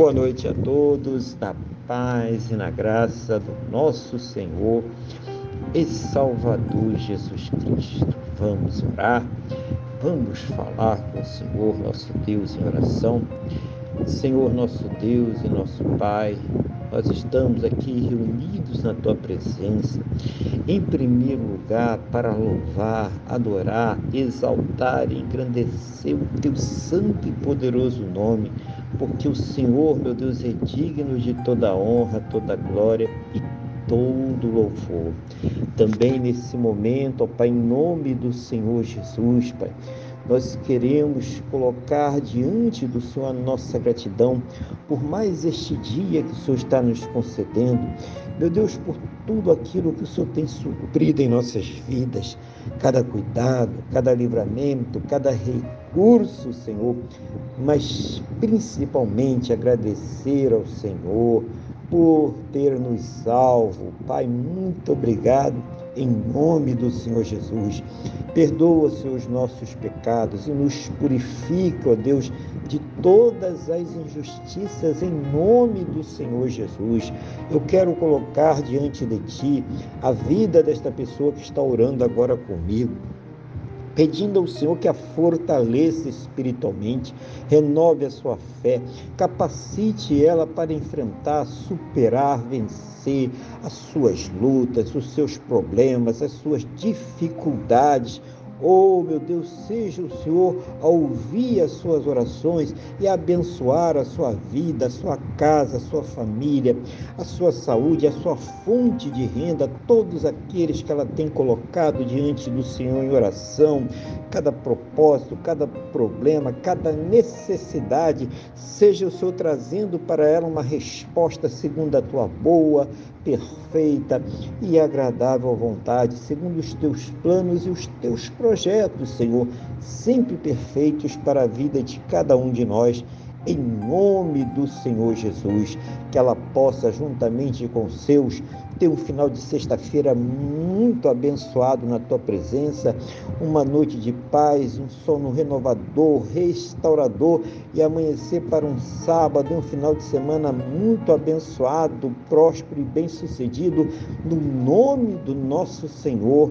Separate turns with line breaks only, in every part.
Boa noite a todos, na paz e na graça do nosso Senhor e Salvador Jesus Cristo. Vamos orar, vamos falar com o Senhor, nosso Deus, em oração. Senhor, nosso Deus e nosso Pai, nós estamos aqui reunidos na tua presença, em primeiro lugar, para louvar, adorar, exaltar e engrandecer o teu santo e poderoso nome porque o Senhor, meu Deus, é digno de toda honra, toda glória e todo louvor. Também nesse momento, ó Pai, em nome do Senhor Jesus, Pai, nós queremos colocar diante do Senhor a nossa gratidão por mais este dia que o Senhor está nos concedendo. Meu Deus, por tudo aquilo que o Senhor tem suprido em nossas vidas, cada cuidado, cada livramento, cada recurso, Senhor, mas principalmente agradecer ao Senhor por ter nos salvo. Pai, muito obrigado em nome do Senhor Jesus. Perdoa, Senhor, os nossos pecados e nos purifica, ó Deus, de todas as injustiças em nome do Senhor Jesus. Eu quero colocar diante de Ti a vida desta pessoa que está orando agora comigo pedindo ao Senhor que a fortaleça espiritualmente, renove a sua fé, capacite ela para enfrentar, superar, vencer as suas lutas, os seus problemas, as suas dificuldades Oh, meu Deus, seja o Senhor a ouvir as suas orações e a abençoar a sua vida, a sua casa, a sua família, a sua saúde, a sua fonte de renda, todos aqueles que ela tem colocado diante do Senhor em oração, cada propósito, cada problema, cada necessidade, seja o Senhor trazendo para ela uma resposta segundo a tua boa, perfeita e agradável vontade, segundo os teus planos e os teus projetos, Senhor, sempre perfeitos para a vida de cada um de nós. Em nome do Senhor Jesus, que ela possa, juntamente com seus, ter um final de sexta-feira muito abençoado na tua presença, uma noite de paz, um sono renovador, restaurador e amanhecer para um sábado, um final de semana muito abençoado, próspero e bem-sucedido, no nome do nosso Senhor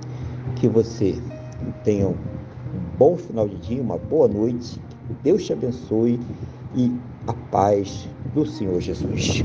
Que você tenha um bom final de dia, uma boa noite. Deus te abençoe e a paz do Senhor Jesus.